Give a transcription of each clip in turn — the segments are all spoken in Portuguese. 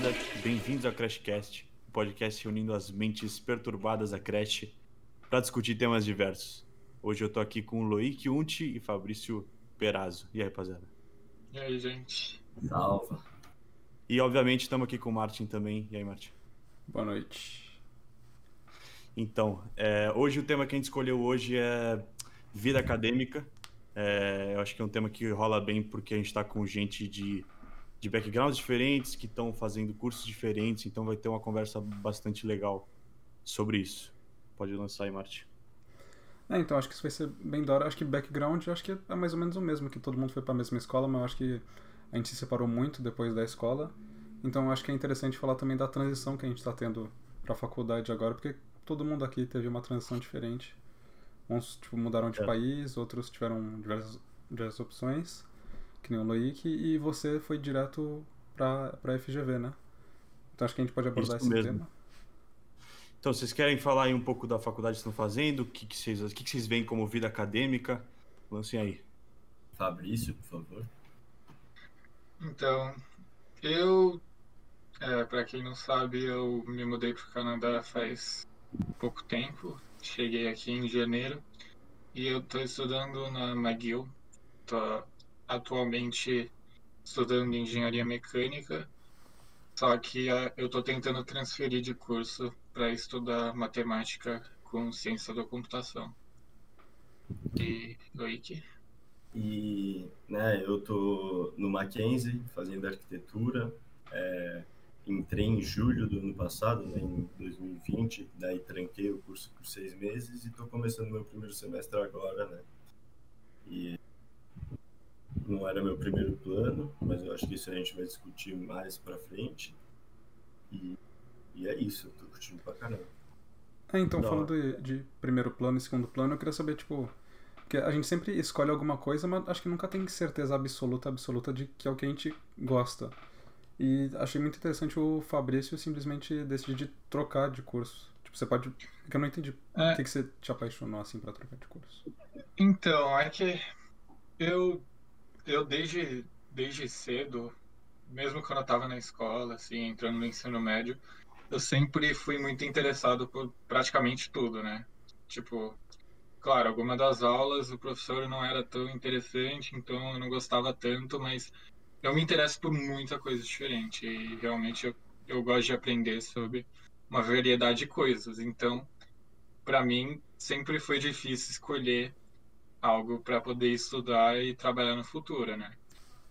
rapaziada, bem-vindos ao Crashcast, o podcast reunindo as mentes perturbadas da Crash para discutir temas diversos. Hoje eu tô aqui com o Loic Unti e Fabrício Perazzo. E aí, rapaziada? E aí, gente? Salva. E obviamente estamos aqui com o Martin também. E aí, Martin? Boa noite. Então, é, hoje o tema que a gente escolheu hoje é vida acadêmica. É, eu acho que é um tema que rola bem porque a gente está com gente de, de backgrounds diferentes, que estão fazendo cursos diferentes, então vai ter uma conversa bastante legal sobre isso. Pode lançar aí, Martin. É, então acho que isso vai ser bem da hora. Acho que background acho que é mais ou menos o mesmo, que todo mundo foi para a mesma escola, mas acho que a gente se separou muito depois da escola. Então acho que é interessante falar também da transição que a gente está tendo para a faculdade agora, porque todo mundo aqui teve uma transição diferente. Uns tipo, mudaram de é. país, outros tiveram diversas, diversas opções, que nem o Loic, e você foi direto para a FGV, né? Então acho que a gente pode abordar Isso esse mesmo. tema. Então, vocês querem falar aí um pouco da faculdade que estão fazendo? O que, que, vocês, o que, que vocês veem como vida acadêmica? Lancem aí. Fabrício, por favor. Então, eu, é, para quem não sabe, eu me mudei para o Canadá faz pouco tempo. Cheguei aqui em janeiro e eu estou estudando na McGill. Estou atualmente estudando engenharia mecânica, só que uh, eu estou tentando transferir de curso para estudar matemática com ciência da computação. E Loic? E né, eu tô no Mackenzie fazendo arquitetura. É, entrei em julho do ano passado, né, em 2020, daí tranquei o curso por seis meses e estou começando meu primeiro semestre agora, né? E não era meu primeiro plano, mas eu acho que isso a gente vai discutir mais para frente. E, e é isso, eu tô curtindo pra caramba. É, então, falando de, de primeiro plano e segundo plano, eu queria saber, tipo, porque a gente sempre escolhe alguma coisa, mas acho que nunca tem certeza absoluta, absoluta de que é o que a gente gosta. E achei muito interessante o Fabrício simplesmente decidir trocar de curso. Tipo, você pode. Porque eu não entendi é. por que, que você te apaixonou assim pra trocar de curso. Então, é que eu, eu desde, desde cedo, mesmo quando eu tava na escola, assim, entrando no ensino médio, eu sempre fui muito interessado por praticamente tudo, né? Tipo, claro, alguma das aulas o professor não era tão interessante, então eu não gostava tanto, mas eu me interesso por muita coisa diferente e realmente eu, eu gosto de aprender sobre uma variedade de coisas. Então, para mim, sempre foi difícil escolher algo para poder estudar e trabalhar no futuro, né?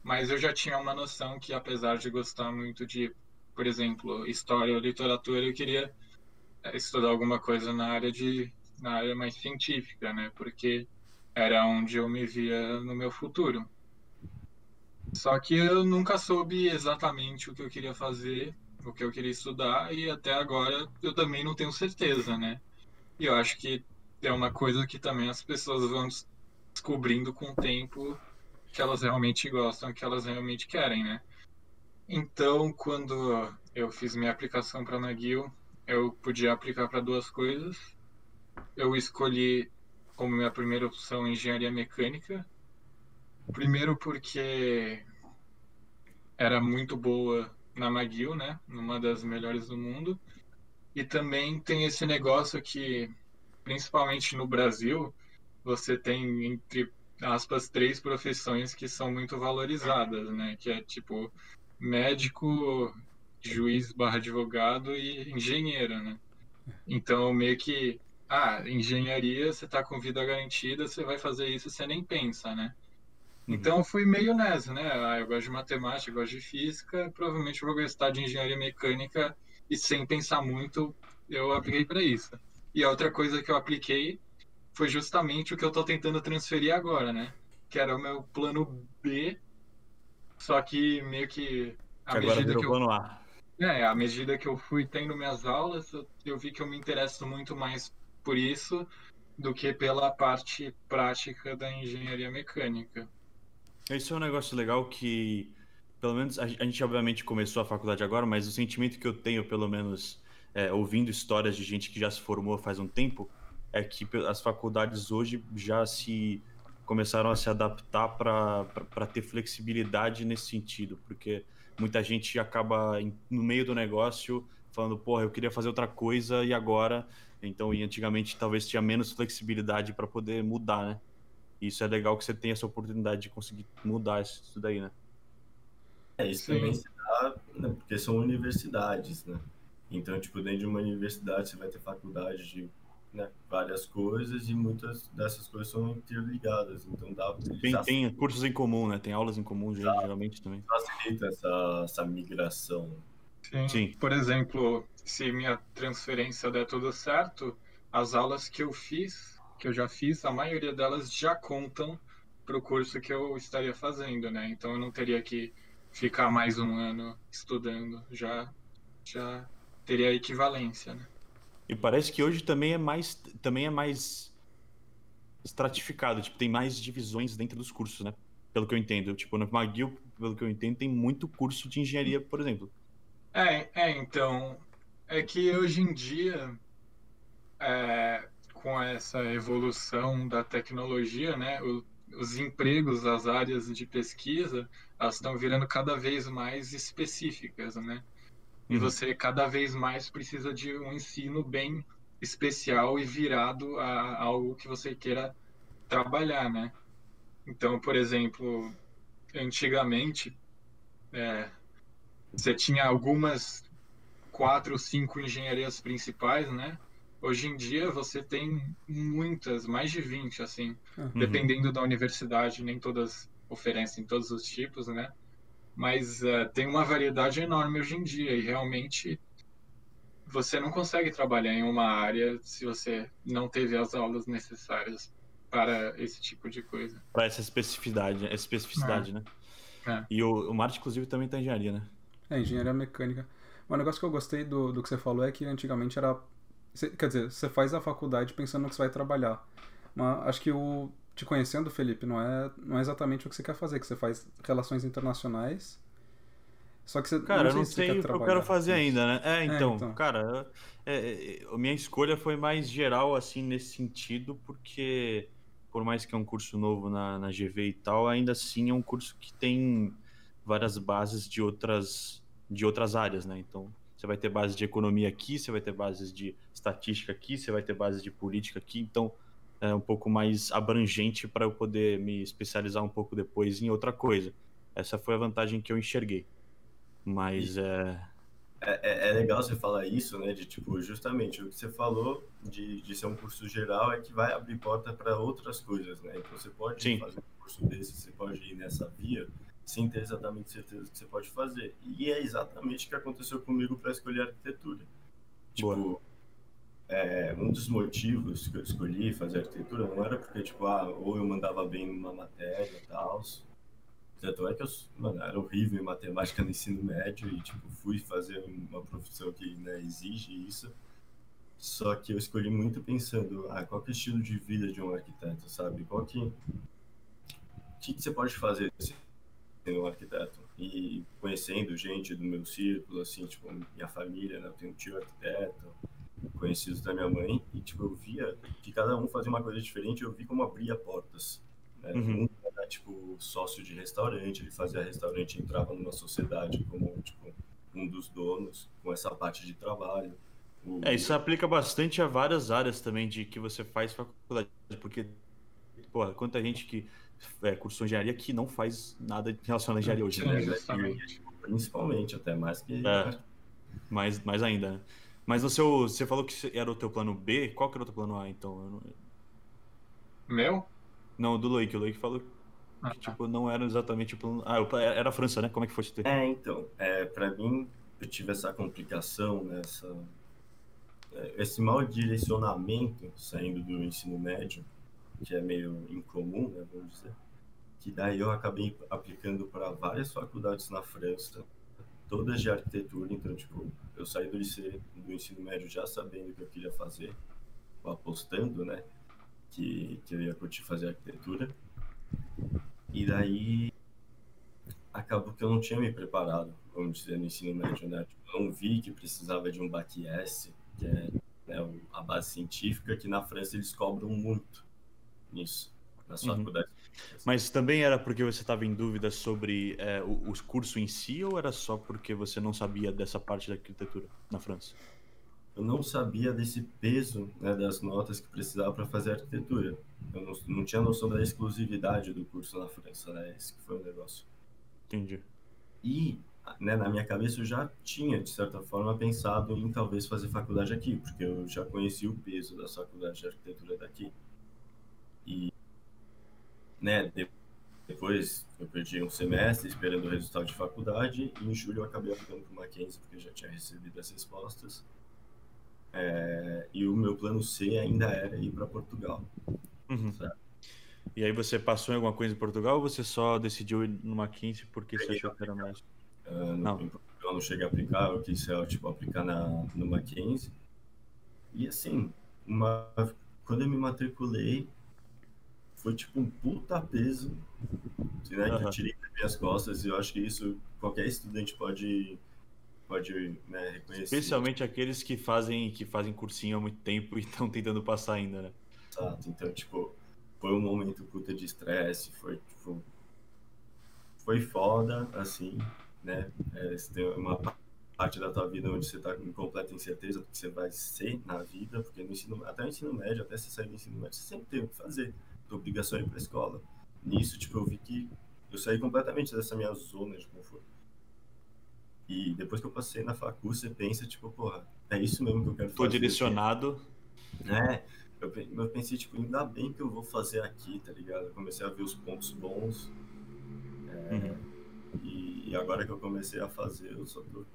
Mas eu já tinha uma noção que, apesar de gostar muito de, por exemplo, história ou literatura, eu queria eh, estudar alguma coisa na área de na área mais científica, né? Porque era onde eu me via no meu futuro. Só que eu nunca soube exatamente o que eu queria fazer, o que eu queria estudar, e até agora eu também não tenho certeza, né? E eu acho que é uma coisa que também as pessoas vão descobrindo com o tempo que elas realmente gostam, que elas realmente querem, né? Então, quando eu fiz minha aplicação para McGill, eu podia aplicar para duas coisas. Eu escolhi como minha primeira opção engenharia mecânica, Primeiro porque era muito boa na McGill, né? Uma das melhores do mundo. E também tem esse negócio que, principalmente no Brasil, você tem entre aspas três profissões que são muito valorizadas, né? Que é tipo médico, juiz barra advogado e engenheiro, né? Então meio que ah, engenharia, você tá com vida garantida, você vai fazer isso, você nem pensa, né? Uhum. Então fui meio nessa, né? Ah, eu gosto de matemática, eu gosto de física, provavelmente vou gostar de engenharia mecânica e sem pensar muito, eu apliquei para isso. E a outra coisa que eu apliquei foi justamente o que eu estou tentando transferir agora, né? Que era o meu plano B, só que meio que a que medida que eu plano A. É, à medida que eu fui tendo minhas aulas, eu, eu vi que eu me interesso muito mais por isso do que pela parte prática da engenharia mecânica. Isso é um negócio legal que, pelo menos, a, gente obviamente começou a faculdade agora, mas o sentimento que eu tenho, pelo menos, é, ouvindo histórias de gente que já se formou faz um tempo, é que as faculdades hoje já se começaram a se adaptar para ter flexibilidade nesse sentido, porque muita gente acaba no meio do negócio falando, porra, eu queria fazer outra coisa e agora. Então, e antigamente talvez tinha menos flexibilidade para poder mudar, né? E isso é legal que você tenha essa oportunidade de conseguir mudar isso daí, né? É, isso Sim. também se dá, né, porque são universidades, né? Então, tipo, dentro de uma universidade você vai ter faculdade de né, várias coisas e muitas dessas coisas são interligadas. Então dá tem, tem cursos em comum, né? Tem aulas em comum geralmente também. Facilita essa, essa migração. Sim. Sim. Por exemplo, se minha transferência der tudo certo, as aulas que eu fiz, que eu já fiz, a maioria delas já contam para o curso que eu estaria fazendo, né? Então eu não teria que ficar mais um ano estudando, já já teria equivalência, né? E parece que hoje também é mais, também é mais estratificado, tipo, tem mais divisões dentro dos cursos, né? Pelo que eu entendo. Tipo, no McGill, pelo que eu entendo, tem muito curso de engenharia, por exemplo. É, é então. É que hoje em dia, é, com essa evolução da tecnologia, né? O, os empregos, as áreas de pesquisa, elas estão virando cada vez mais específicas, né? E uhum. você cada vez mais precisa de um ensino bem especial e virado a algo que você queira trabalhar, né? Então, por exemplo, antigamente é, você tinha algumas quatro ou cinco engenharias principais, né? Hoje em dia você tem muitas, mais de 20, assim, uhum. dependendo da universidade, nem todas oferecem todos os tipos, né? Mas uh, tem uma variedade enorme hoje em dia e realmente você não consegue trabalhar em uma área se você não teve as aulas necessárias para esse tipo de coisa. Para essa especificidade, essa especificidade, é. né? É. E o, o Marte, inclusive, também está em engenharia, né? É, engenharia mecânica. Um negócio que eu gostei do, do que você falou é que antigamente era. quer dizer, você faz a faculdade pensando no que você vai trabalhar. Mas acho que o, te conhecendo, Felipe, não é, não é exatamente o que você quer fazer, que você faz relações internacionais. Só que você Cara, não eu não sei o que eu quero fazer ainda, né? É, então, é, então. cara, é, é, minha escolha foi mais geral, assim, nesse sentido, porque por mais que é um curso novo na, na GV e tal, ainda assim é um curso que tem várias bases de outras, de outras áreas, né? Então, você vai ter bases de economia aqui, você vai ter bases de estatística aqui, você vai ter bases de política aqui, então é, um pouco mais abrangente para eu poder me especializar um pouco depois em outra coisa. Essa foi a vantagem que eu enxerguei. Mas é... É, é, é legal você falar isso, né? De tipo, justamente o que você falou de, de ser um curso geral é que vai abrir porta para outras coisas, né? Então você pode Sim. fazer um curso desse, você pode ir nessa via sem ter exatamente certeza que você pode fazer. E é exatamente o que aconteceu comigo para escolher arquitetura. Tipo, Boa é, um dos motivos que eu escolhi fazer arquitetura não era porque, tipo, ah, ou eu mandava bem numa matéria e tal. Tanto é que eu mano, era horrível em matemática no ensino médio e, tipo, fui fazer uma profissão que né, exige isso. Só que eu escolhi muito pensando, ah, qual que é o estilo de vida de um arquiteto, sabe? Qual que... O que, que você pode fazer sendo um arquiteto? E conhecendo gente do meu círculo, assim, tipo, minha família, né? Eu tenho um tio arquiteto, conhecidos da minha mãe e tipo eu via que cada um fazia uma coisa diferente eu vi como abria portas né? uhum. um era tipo sócio de restaurante ele fazia restaurante entrava numa sociedade como tipo um dos donos com essa parte de trabalho o... é isso aplica bastante a várias áreas também de que você faz faculdade porque pô, quanta gente que é, cursou engenharia que não faz nada relacionado à engenharia hoje né? principalmente até mais que é, mais mais ainda né? Mas o seu, você falou que era o teu plano B. Qual que era o teu plano A, então? Não... Meu? Não, do Loic. O Loic falou ah, que, tá. tipo, não era exatamente o plano... Ah, era a França, né? Como é que foi ter? É, então. É, pra mim, eu tive essa complicação, né? Essa, é, esse mau direcionamento saindo do ensino médio, que é meio incomum, né? Vamos dizer. Que daí eu acabei aplicando para várias faculdades na França todas de arquitetura, então, tipo, eu saí do liceu, do ensino médio já sabendo o que eu queria fazer, apostando, né, que, que eu ia curtir fazer arquitetura. E daí, acabou que eu não tinha me preparado, vamos dizer, no ensino médio, né, tipo, eu não vi que precisava de um BAC-S, que é né, a base científica, que na França eles cobram muito nisso, nas uhum. faculdades Mas também era porque você estava em dúvida sobre é, o, o curso em si ou era só porque você não sabia dessa parte da arquitetura na França? Eu não sabia desse peso né, das notas que precisava para fazer arquitetura. Eu não, não, tinha noção da exclusividade do curso na França, né? Esse que foi o negócio. Entendi. E né, na minha cabeça eu já tinha, de certa forma, pensado em talvez fazer faculdade aqui, porque eu já conhecia o peso da faculdade de arquitetura daqui. E, né, depois eu perdi um semestre esperando o resultado de faculdade, e em julho eu acabei aplicando para o Mackenzie, porque eu já tinha recebido as respostas. É, e o meu plano C ainda era ir para Portugal. Uhum. E aí você passou em alguma coisa em Portugal ou você só decidiu ir no Mackenzie porque você achou que era mais? Uh, não. Em Portugal não cheguei a aplicar, eu quis tipo, aplicar na, no Mackenzie. E assim, uma, quando eu me matriculei, foi tipo um puta peso né, uhum. que eu tirei das minhas costas. E eu acho que isso qualquer estudante pode pode né, reconhecer. Especialmente aqueles que fazem que fazem cursinho há muito tempo e estão tentando passar ainda, né? Exato. Então, tipo, foi um momento puta de estresse, foi tipo foi foda, assim, né? É, você tem uma parte da tua vida onde você está com completa incerteza do que você vai ser na vida, porque no ensino, até o ensino médio, até você sair do ensino médio, você sempre tem o que fazer, obrigação é ir para a escola. Nisso, tipo, eu vi que eu saí completamente dessa minha zona de conforto. E depois que eu passei na facul, você pensa, tipo, porra, é isso mesmo que eu quero Tô fazer. Tô direcionado. É, eu, eu pensei, tipo, ainda bem que eu vou fazer aqui, tá ligado? Eu comecei a ver os pontos bons. É, uhum e, e, agora que eu comecei a fazer, eu só tô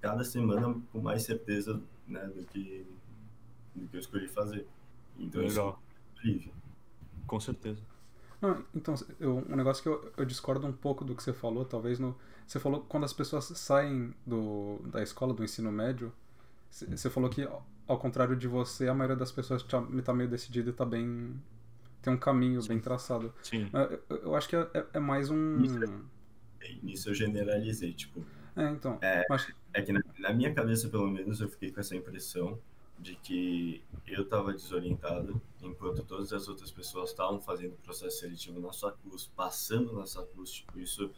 cada semana com mais certeza né, do, que, do que eu escolhi fazer. Então Legal. Incrível. Com certeza. Não, então, eu, um negócio que eu, eu, discordo um pouco do que você falou, talvez no. Você falou quando as pessoas saem do, da escola, do ensino médio, você falou que, ao contrário de você, a maioria das pessoas está tá meio decidida e está bem. tem um caminho Sim. bem traçado. Sim. Eu, eu acho que é, é, é mais um. Isso nisso eu generalizei, tipo. É, então. É, mas... é que na, na, minha cabeça, pelo menos, eu fiquei com essa impressão de que eu estava desorientado, enquanto todas as outras pessoas estavam fazendo o processo seletivo na sua curso, passando na sua curso, tipo, isso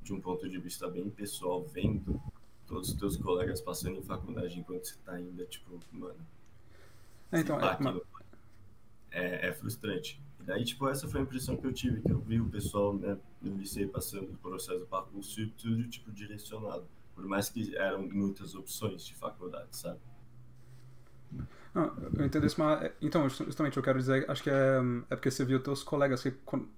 de um ponto de vista bem pessoal, vendo todos os teus colegas passando em faculdade enquanto você está ainda, tipo, mano. É, então, é, é, é frustrante. Daí, tipo, essa foi a impressão que eu tive, que eu vi o pessoal né, no liceu passando por processo do parcurso e tudo, tipo, direcionado. Por mais que eram muitas opções de faculdade, sabe? Não, eu entendo isso, mas... Então, justamente, eu quero dizer, acho que é, é porque você viu teus colegas que... Quando,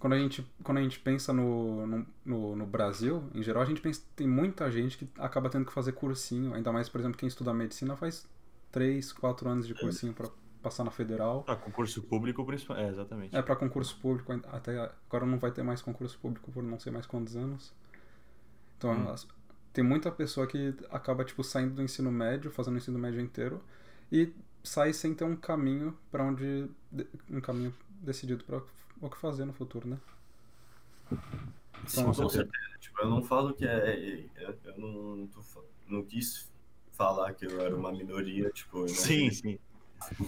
quando a gente, quando a gente pensa no, no, no, no Brasil, em geral, a gente pensa tem muita gente que acaba tendo que fazer cursinho, ainda mais, por exemplo, quem estuda medicina faz 3, 4 anos de cursinho para passar na federal. Para concurso público, principalmente. É, exatamente. É, para concurso público, até agora não vai ter mais concurso público por não sei mais quantos anos. Então, hum. as, tem muita pessoa que acaba, tipo, saindo do ensino médio, fazendo o ensino médio inteiro, e sai sem ter um caminho para onde. um caminho decidido para o que fazer no futuro, né? Então, Sim, com certeza. Tipo, eu não falo que é. Eu, eu não, tô, não quis falar que eu era uma minoria, tipo. Sim, sim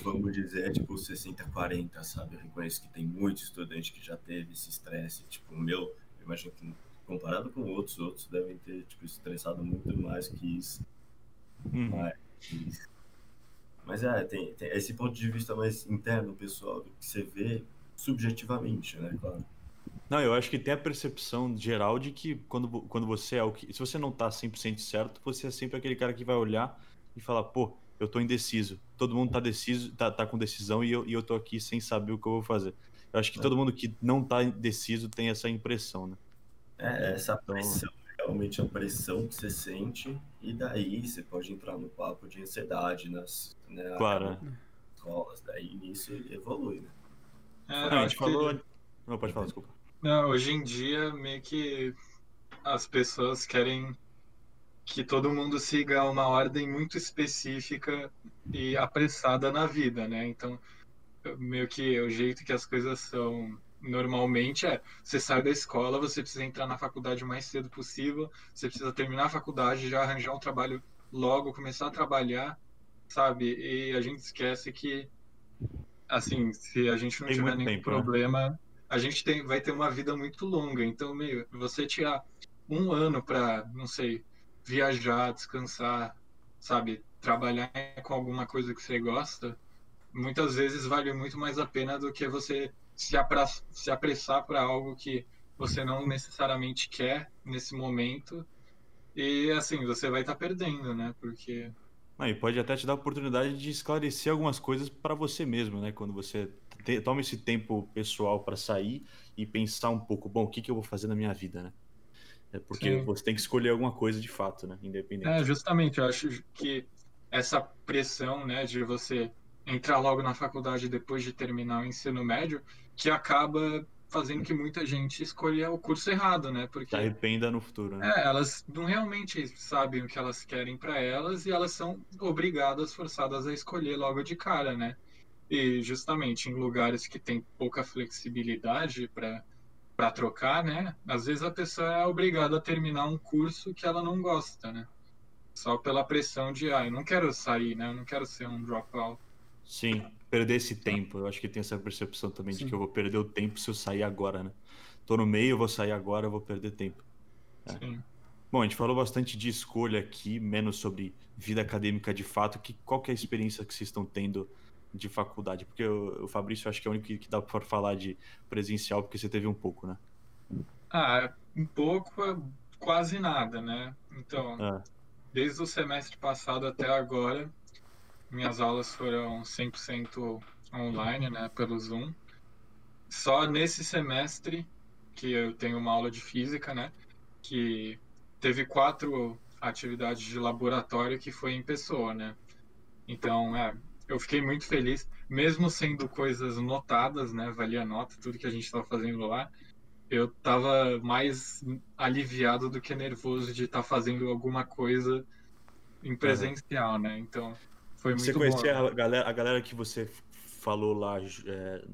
vamos dizer, tipo, 60-40, sabe? Eu reconheço que tem muito estudante que já teve esse estresse. Tipo, o meu, eu imagino que comparado com outros, outros devem ter, tipo, estressado muito mais que isso. Uhum. Mas, mas é, tem, tem, esse ponto de vista mais interno, pessoal, do que você vê subjetivamente, né, claro. Não, eu acho que tem a percepção geral de que quando, quando você é o que. Se você não tá 100% certo, você é sempre aquele cara que vai olhar e falar, pô, eu tô indeciso. Todo mundo tá deciso, tá, tá com decisão e eu, e eu tô aqui sem saber o que eu vou fazer. Eu acho que é. todo mundo que não tá deciso tem essa impressão, né? É, essa então, pressão, realmente a pressão que você sente, e daí você pode entrar no papo de ansiedade nas né, claro. escolas, daí nisso evolui, né? É, a gente falou. Que... Não, pode falar, desculpa. Não, hoje em dia, meio que as pessoas querem que todo mundo siga uma ordem muito específica e apressada na vida, né? Então, meio que o jeito que as coisas são normalmente é você sai da escola, você precisa entrar na faculdade o mais cedo possível, você precisa terminar a faculdade, já arranjar um trabalho logo, começar a trabalhar, sabe? E a gente esquece que, assim, se a gente não Tem tiver nenhum tempo, né? problema, né? a gente tem, vai ter uma vida muito longa. Então, meio, você tirar um ano para, não sei, viajar, descansar, sabe, trabalhar com alguma coisa que você gosta, muitas vezes vale muito mais a pena do que você se, apra se apressar para algo que você não necessariamente quer nesse momento. E assim, você vai estar tá perdendo, né? Porque. Ah, e pode até te dar a oportunidade de esclarecer algumas coisas para você mesmo, né? Quando você te, toma esse tempo pessoal para sair e pensar um pouco, bom, o que, que eu vou fazer na minha vida, né? É porque Sim. você tem que escolher alguma coisa de fato, né? Independente. É, justamente, eu acho que essa pressão, né, de você entrar logo na faculdade depois de terminar o ensino médio, que acaba fazendo que muita gente escolha o curso errado, né? Porque Se arrependa no futuro, né? É, elas não realmente sabem o que elas querem para elas e elas são obrigadas, forçadas a escolher logo de cara, né? E justamente em lugares que tem pouca flexibilidade para para trocar, né? Às vezes a pessoa é obrigada a terminar um curso que ela não gosta, né? Só pela pressão de, ah, eu não quero sair, né? Eu não quero ser um dropout. Sim, perder esse tempo. Eu acho que tem essa percepção também Sim. de que eu vou perder o tempo se eu sair agora, né? Tô no meio, eu vou sair agora, eu vou perder tempo. É. Sim. Bom, a gente falou bastante de escolha aqui, menos sobre vida acadêmica de fato. Que, qual que é a experiência que vocês estão tendo de faculdade? Porque o, o Fabrício acho que é o único que, que dá para falar de presencial, porque você teve um pouco, né? Ah, um pouco, quase nada, né? Então, é. desde o semestre passado até agora, minhas aulas foram 100% online, né, pelo Zoom. Só nesse semestre que eu tenho uma aula de física, né, que teve quatro atividades de laboratório que foi em pessoa, né. Então, é, eu fiquei muito feliz, mesmo sendo coisas notadas, né, valia nota, tudo que a gente estava fazendo lá. Eu estava mais aliviado do que nervoso de estar tá fazendo alguma coisa em presencial, né? Então, foi muito Você conhecia bom. a galera, a galera que você falou lá é,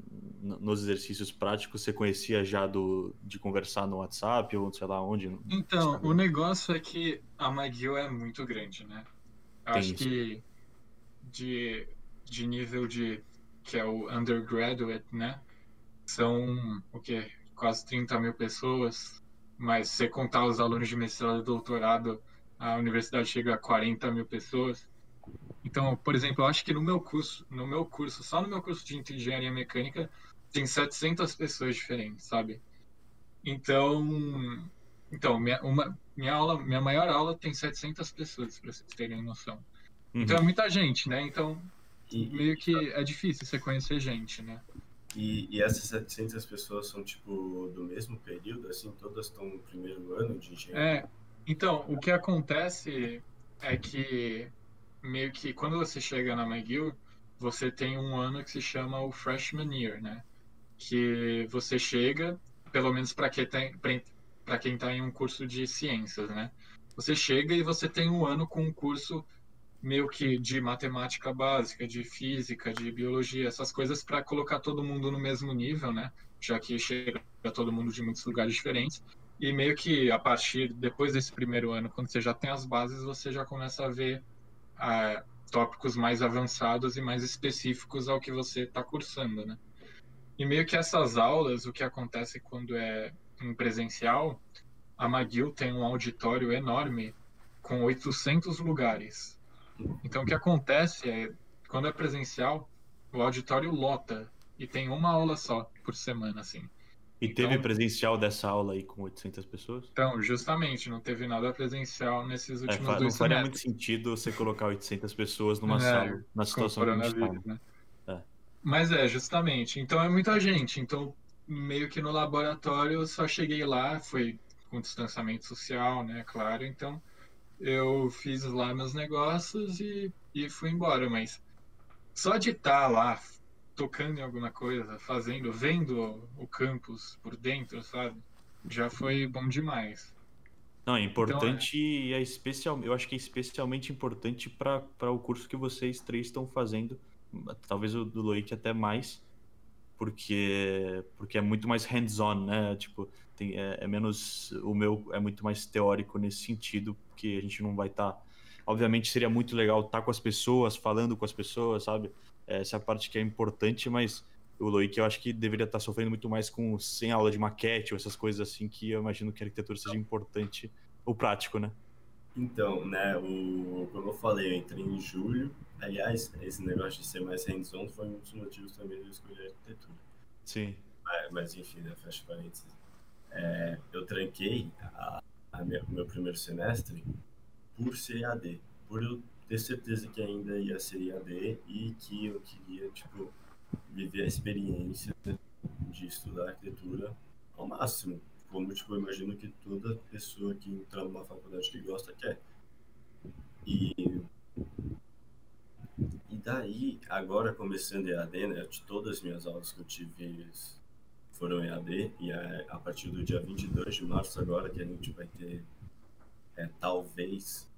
nos exercícios práticos, você conhecia já do, de conversar no WhatsApp ou sei lá onde? Então, o negócio é que a McGill é muito grande, né? Eu acho isso. que de, de nível de que é o undergraduate, né? São o que quase 30 mil pessoas, mas se contar os alunos de mestrado e doutorado, a universidade chega a 40 mil pessoas. Então, por exemplo, eu acho que no meu curso, no meu curso, só no meu curso de engenharia mecânica, tem 700 pessoas diferentes, sabe? Então, então minha, uma, minha aula, minha maior aula tem 700 pessoas, para vocês terem noção. Uhum. Então é muita gente, né? Então, e, meio que é difícil você conhecer gente, né? E, e, essas 700 pessoas são, tipo, do mesmo período, assim? Todas estão no primeiro ano de engenharia? É, então, o que acontece é que meio que quando você chega na McGill, você tem um ano que se chama o freshman year, né? Que você chega, pelo menos para quem tem para quem está em um curso de ciências, né? Você chega e você tem um ano com um curso meio que de matemática básica, de física, de biologia, essas coisas para colocar todo mundo no mesmo nível, né? Já que chega todo mundo de muitos lugares diferentes. E meio que a partir depois desse primeiro ano, quando você já tem as bases, você já começa a ver a tópicos mais avançados e mais específicos ao que você está cursando, né? E meio que essas aulas, o que acontece quando é em presencial, a McGill tem um auditório enorme com 800 lugares. Então o que acontece é, quando é presencial, o auditório lota e tem uma aula só por semana, assim. E teve então, presencial dessa aula aí com 800 pessoas? Então, justamente, não teve nada presencial nesses é, últimos é, dois Não faria muito sentido você colocar 800 pessoas numa é, sala, na situação que a gente tá, né? É. Mas é, justamente. Então é muita gente. Então, meio que no laboratório, eu só cheguei lá, foi com distanciamento social, né, claro. Então, eu fiz lá meus negócios e, e fui embora. Mas só de estar tá lá tocando em alguma coisa, fazendo, vendo o campus por dentro, sabe? Já foi bom demais. Não, é importante então, é... é especial, eu acho que é especialmente importante para o curso que vocês três estão fazendo, talvez o do Loic até mais, porque porque é muito mais hands-on, né? Tipo, tem, é, é, menos o meu é muito mais teórico nesse sentido, porque a gente não vai estar tá, obviamente seria muito legal estar tá com as pessoas, falando com as pessoas, sabe? Essa é a parte que é importante, mas o Loic eu acho que deveria estar sofrendo muito mais com sem aula de maquete ou essas coisas assim que eu imagino que a arquitetura seja importante, o prático, né? Então, né, o, como eu falei, eu entrei em julho. Aliás, esse negócio de ser mais hands-on foi um dos motivos também de eu escolher arquitetura. Sim. Mas, mas enfim, né, fecha parênteses. É, eu tranquei a, a minha, o meu primeiro semestre por ser AD, por eu ter certeza que ainda ia ser AD e que eu queria, tipo, viver a experiência de estudar arquitetura ao máximo como tipo, eu imagino que toda pessoa que entra numa faculdade que gosta quer. E, e daí, agora começando EAD, né, de todas as minhas aulas que eu tive foram EAD, e é a partir do dia 22 de março agora que a gente vai ter, é, talvez,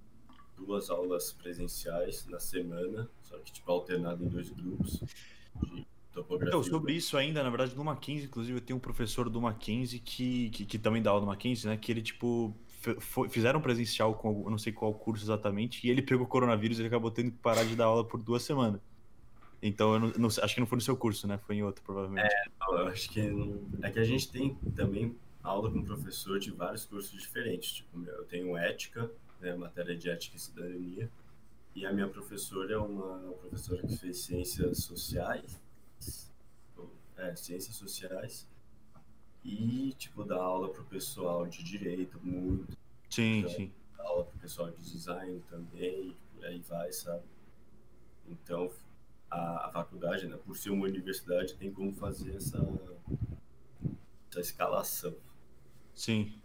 duas aulas presenciais na semana, só que tipo alternado em dois grupos de topografia. Então, sobre isso ainda, na verdade, no Mackenzie, inclusive, eu tenho um professor do Mackenzie que, que, que também dá aula no Mackenzie, né? Que ele, tipo, fizeram presencial com não sei qual curso exatamente, e ele pegou coronavírus e ele acabou tendo que parar de dar aula por duas semanas. Então, eu não, não, acho que não foi no seu curso, né? Foi em outro, provavelmente. É, eu acho que não... é que a gente tem também aula com professor de vários cursos diferentes. Tipo, eu tenho ética, né, matéria de ética e cidadania, e a minha professora é uma professora que fez ciências sociais é, ciências sociais e tipo dar aula pro pessoal de direito muito. Sim então, sim. dar aula pro pessoal de design também por aí vai sabe? Então a, a, faculdade né por ser uma universidade tem como fazer essa essa escalação. Sim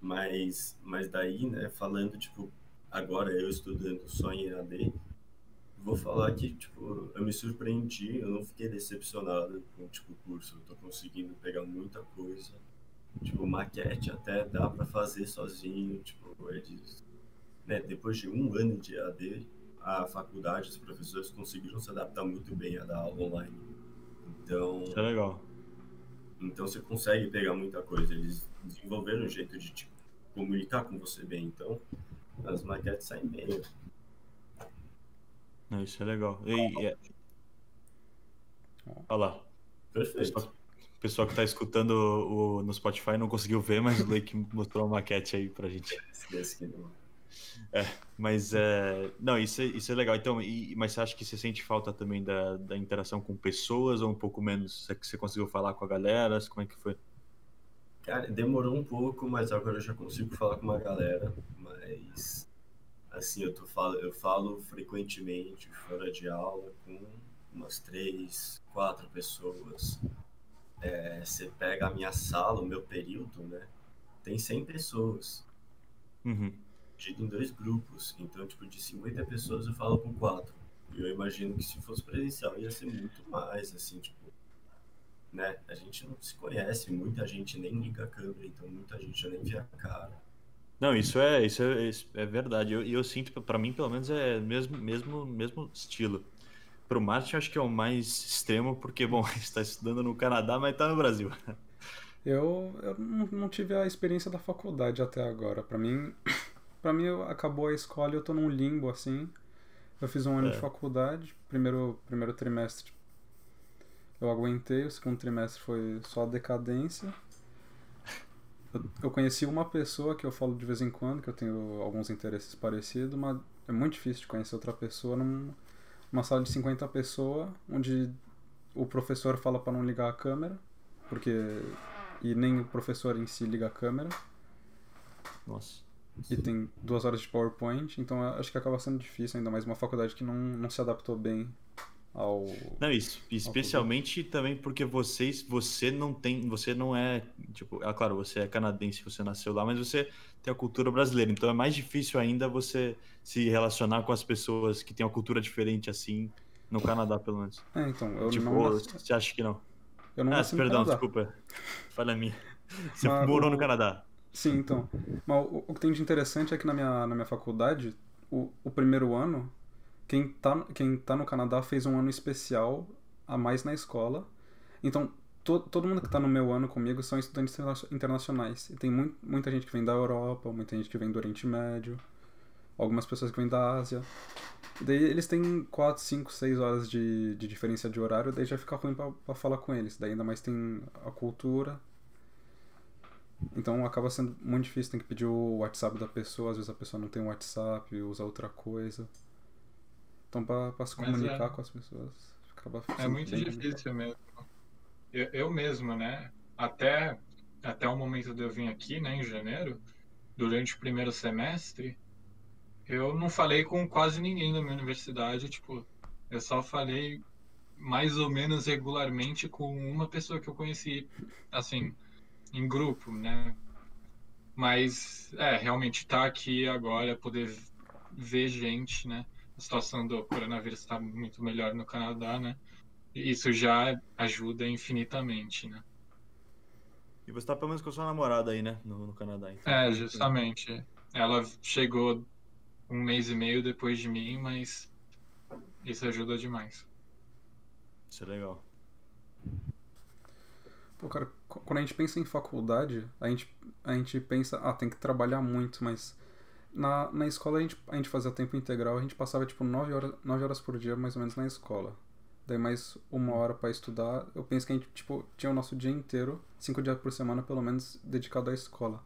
mas mas daí né falando tipo agora eu estudando só em AD vou falar que, tipo, eu me surpreendi, eu não fiquei decepcionado com, tipo, o curso. Eu tô conseguindo pegar muita coisa. Tipo, maquete até dá para fazer sozinho, tipo, eles, né, depois de um ano de AD, a faculdade, os professores conseguiram se adaptar muito bem a dar aula online. Então... Isso é legal. Então você consegue pegar muita coisa. Eles desenvolveram um jeito de tipo, comunicar com você bem. Então, as maquetes saem bem. Não, isso é legal. E, é... Olha lá. Perfeito. Pessoal, pessoal que está escutando o, no Spotify não conseguiu ver, mas o Lake mostrou uma maquete aí pra gente. É, mas é, não, isso é, isso é legal. Então, e, mas você acha que você sente falta também da, da interação com pessoas ou um pouco menos? Você, você conseguiu falar com a galera? Como é que foi? Cara, demorou um pouco, mas agora eu já consigo falar com uma galera. Mas assim, eu, tô, falo, eu falo frequentemente fora de aula com umas três, quatro pessoas. É, você pega a minha sala, o meu período, né? Tem 100 pessoas. Uhum. Dividido em dois grupos. Então, tipo, de 50 pessoas eu falo com quatro. E eu imagino que se fosse presencial ia ser muito mais, assim, tipo, né? A gente não se conhece, muita gente nem liga a câmera, então muita gente já nem vê a cara. Não, isso é, isso é, isso é verdade. E eu, eu, sinto, para mim, pelo menos, é mesmo, mesmo, mesmo estilo. Para o Martin, acho que é o mais extremo, porque, bom, está estudando no Canadá, mas está no Brasil. Eu, eu não tive a experiência da faculdade até agora. Para mim, para mim acabou a escola e eu tô num limbo assim. Eu fiz um ano é. de faculdade, primeiro primeiro trimestre eu aguentei, o segundo trimestre foi só decadência. Eu, eu conheci uma pessoa que eu falo de vez em quando, que eu tenho alguns interesses parecidos, mas é muito difícil de conhecer outra pessoa num, numa sala de 50 pessoas, onde o professor fala para não ligar a câmera, porque e nem o professor em si liga a câmera. Nossa. E tem duas horas de PowerPoint, então acho que acaba sendo difícil, ainda mais uma faculdade que não, não se adaptou bem ao. Não, isso. Especialmente também porque vocês, você não tem, você não é, tipo, é claro, você é canadense, você nasceu lá, mas você tem a cultura brasileira, então é mais difícil ainda você se relacionar com as pessoas que têm uma cultura diferente assim, no Canadá, pelo menos. É, então, eu tipo, não nasci... você acha que não? Eu não ah, nasci perdão, desculpa. Falha minha. Você Mas morou o- no Canadá. Sim, então. Mas o, o que tem de interessante é que na minha, na minha faculdade, o, o primeiro ano, quem tá, quem tá no Canadá fez um ano especial a mais na escola. Então, to, todo mundo que tá no meu ano comigo são estudantes interna- internacionais. E tem muito, muita gente que vem da Europa, muita gente que vem do Oriente Médio, algumas pessoas que vêm da Ásia. Daí eles têm 4, 5, 6 horas de, de diferença de horário, daí já fica ruim pra falar com eles. Daí ainda mais tem a cultura. Então acaba sendo muito difícil, tem que pedir o WhatsApp da pessoa, às vezes a pessoa não tem um WhatsApp, usa outra coisa. Então pra se Mas comunicar é. com as pessoas, acaba É muito difícil mesmo. Eu, eu mesmo, né? Até, até o momento de eu vir aqui, né, em janeiro, durante o primeiro semestre, eu não falei com quase ninguém da minha universidade. Tipo, eu só falei mais ou menos regularmente com uma pessoa que eu conheci, assim, em grupo, né? Mas, é, realmente tá aqui agora, poder ver gente, né? A situação do coronavírus está muito melhor no Canadá, né? E Isso já ajuda infinitamente, né? E você tá pelo menos com a sua namorada aí, né? No, no Canadá. Então. É, justamente. Ela chegou um mês e meio depois de mim, mas isso ajuda demais. Isso é legal. Pô, cara, qu- quando a gente pensa em faculdade, a gente, a gente pensa, ah, tem que trabalhar muito, mas na, na escola a gente, a gente fazia tempo integral, a gente passava tipo 9 horas, 9 horas por dia mais ou menos na escola. Daí mais uma hora pra estudar, eu penso que a gente tipo, tinha o nosso dia inteiro, cinco dias por semana pelo menos, dedicado à escola.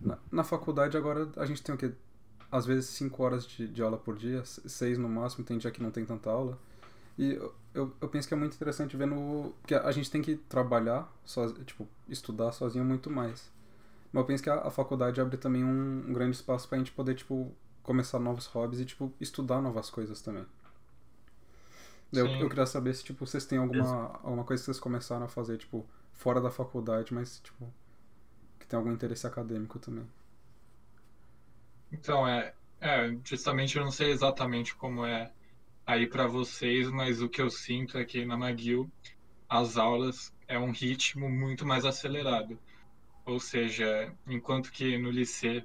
Na, na faculdade agora a gente tem o quê? Às vezes 5 horas de, de aula por dia, 6 no máximo, tem dia que não tem tanta aula. E eu, eu, penso que é muito interessante ver no. Porque a gente tem que trabalhar, soz... tipo, estudar sozinho muito mais. Mas eu penso que a, a faculdade abre também um, um grande espaço pra gente poder, tipo, começar novos hobbies e, tipo, estudar novas coisas também. Eu, eu queria saber se, tipo, vocês têm alguma, alguma coisa que vocês começaram a fazer, tipo, fora da faculdade, mas, tipo, que tem algum interesse acadêmico também. Então, é, é, justamente eu não sei exatamente como é aí para vocês, mas o que eu sinto é que na McGill as aulas é um ritmo muito mais acelerado. Ou seja, enquanto que no liceu